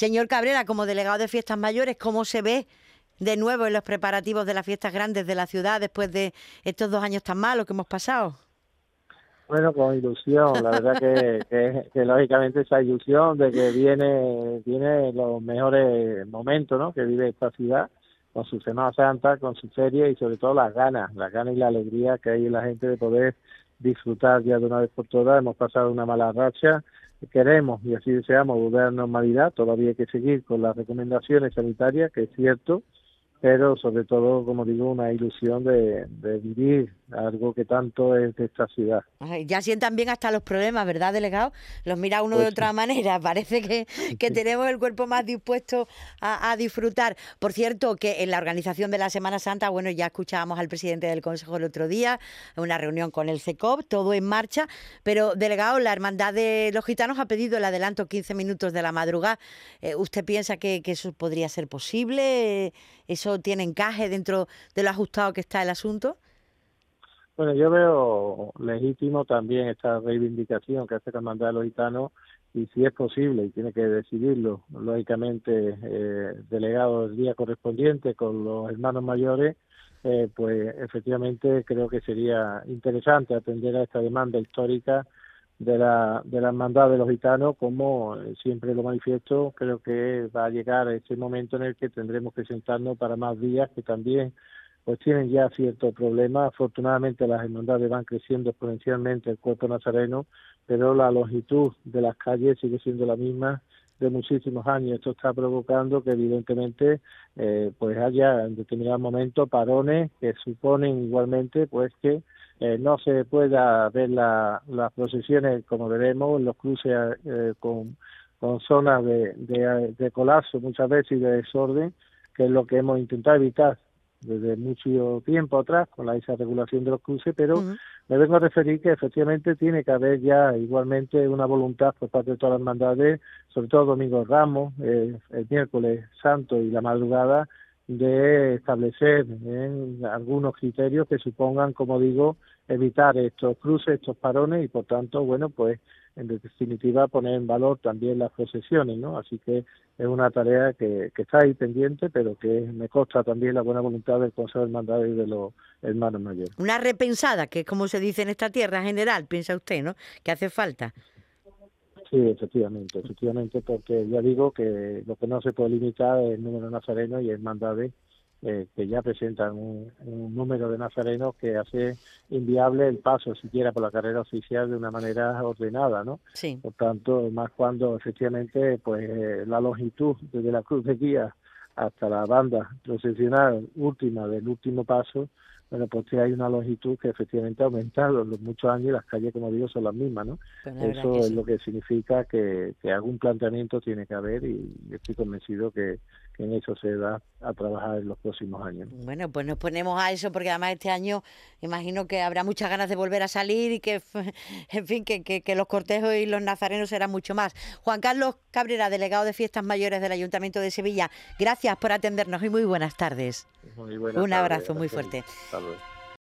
Señor Cabrera, como delegado de Fiestas Mayores, ¿cómo se ve de nuevo en los preparativos de las fiestas grandes de la ciudad después de estos dos años tan malos que hemos pasado? Bueno, con ilusión, la verdad que, que, lógicamente esa ilusión de que viene, viene los mejores momentos ¿no? que vive esta ciudad con su Semana Santa, con su feria y sobre todo las ganas, las ganas y la alegría que hay en la gente de poder disfrutar ya de una vez por todas. Hemos pasado una mala racha, queremos y así deseamos volver a normalidad, todavía hay que seguir con las recomendaciones sanitarias, que es cierto, pero sobre todo, como digo, una ilusión de, vivir algo que tanto es de esta ciudad. ya sientan bien hasta los problemas, ¿verdad, delegado? Los mira uno de pues otra manera, parece que, que tenemos el cuerpo más dispuesto a, disfrutar. Por cierto, que en la organización de la Semana Santa, bueno, ya escuchábamos al presidente del Consejo el otro día, una reunión con el CECOP, todo en marcha, pero, delegado, la Hermandad de los Gitanos ha pedido el adelanto 15 minutos de la madrugada. Eh, ¿Usted piensa que, que eso podría ser posible? ¿Eso tiene encaje dentro de lo ajustado que está el asunto? Bueno, yo veo legítimo también esta reivindicación que hace la Hermandad de los Gitanos y si es posible, y tiene que decidirlo, lógicamente, eh, delegado del día correspondiente con los hermanos mayores, eh, pues efectivamente creo que sería interesante atender a esta demanda histórica de la, de la hermandad de los gitanos, como eh, siempre lo manifiesto, creo que va a llegar ese momento en el que tendremos que sentarnos para más días que también pues tienen ya ciertos problemas. Afortunadamente las hermandades van creciendo exponencialmente el cuerpo nazareno, pero la longitud de las calles sigue siendo la misma de muchísimos años. Esto está provocando que evidentemente eh, pues haya en determinado momento parones que suponen igualmente pues que eh, no se pueda ver la, las procesiones como veremos en los cruces eh, con, con zonas de, de, colapso muchas veces y de desorden, que es lo que hemos intentado evitar desde mucho tiempo atrás con la esa regulación de los cruces, pero me vengo a referir que efectivamente tiene que haber ya igualmente una voluntad por parte de todas las hermandades, sobre todo Domingo Ramos, eh, el miércoles santo y la madrugada, de establecer en algunos criterios que supongan, como digo, evitar estos cruces, estos parones y por tanto, bueno, pues en definitiva poner en valor también las procesiones, ¿no? Así que es una tarea que, que está ahí pendiente, pero que me consta también la buena voluntad del Consejo del Mandado y de los hermanos mayores. Una repensada, que es como se dice en esta tierra en general, piensa usted, ¿no? Que hace falta. Sí, efectivamente, efectivamente, porque ya digo que lo que no se puede limitar es el número de nazarenos y hermandades eh, que ya presentan un, número de nazarenos que hace inviable el paso siquiera por la carrera oficial de una manera ordenada, ¿no? Sí. Por tanto, más cuando efectivamente pues eh, la longitud desde la cruz de guía hasta la banda procesional última del último paso bueno, pues hay una longitud que efectivamente ha aumentado en los muchos años y las calles, como digo, son las mismas, ¿no? Pues Eso es lo que significa que, algún planteamiento tiene que haber y estoy convencido que, en eso se va a trabajar en los próximos años. Bueno, pues nos ponemos a eso porque además este año imagino que habrá muchas ganas de volver a salir y que, en fin, que, que los cortejos y los nazarenos serán mucho más. Juan Carlos Cabrera, delegado de Fiestas Mayores del Ayuntamiento de Sevilla, gracias por atendernos y muy buenas tardes. Muy buenas Un abrazo muy fuerte. Hasta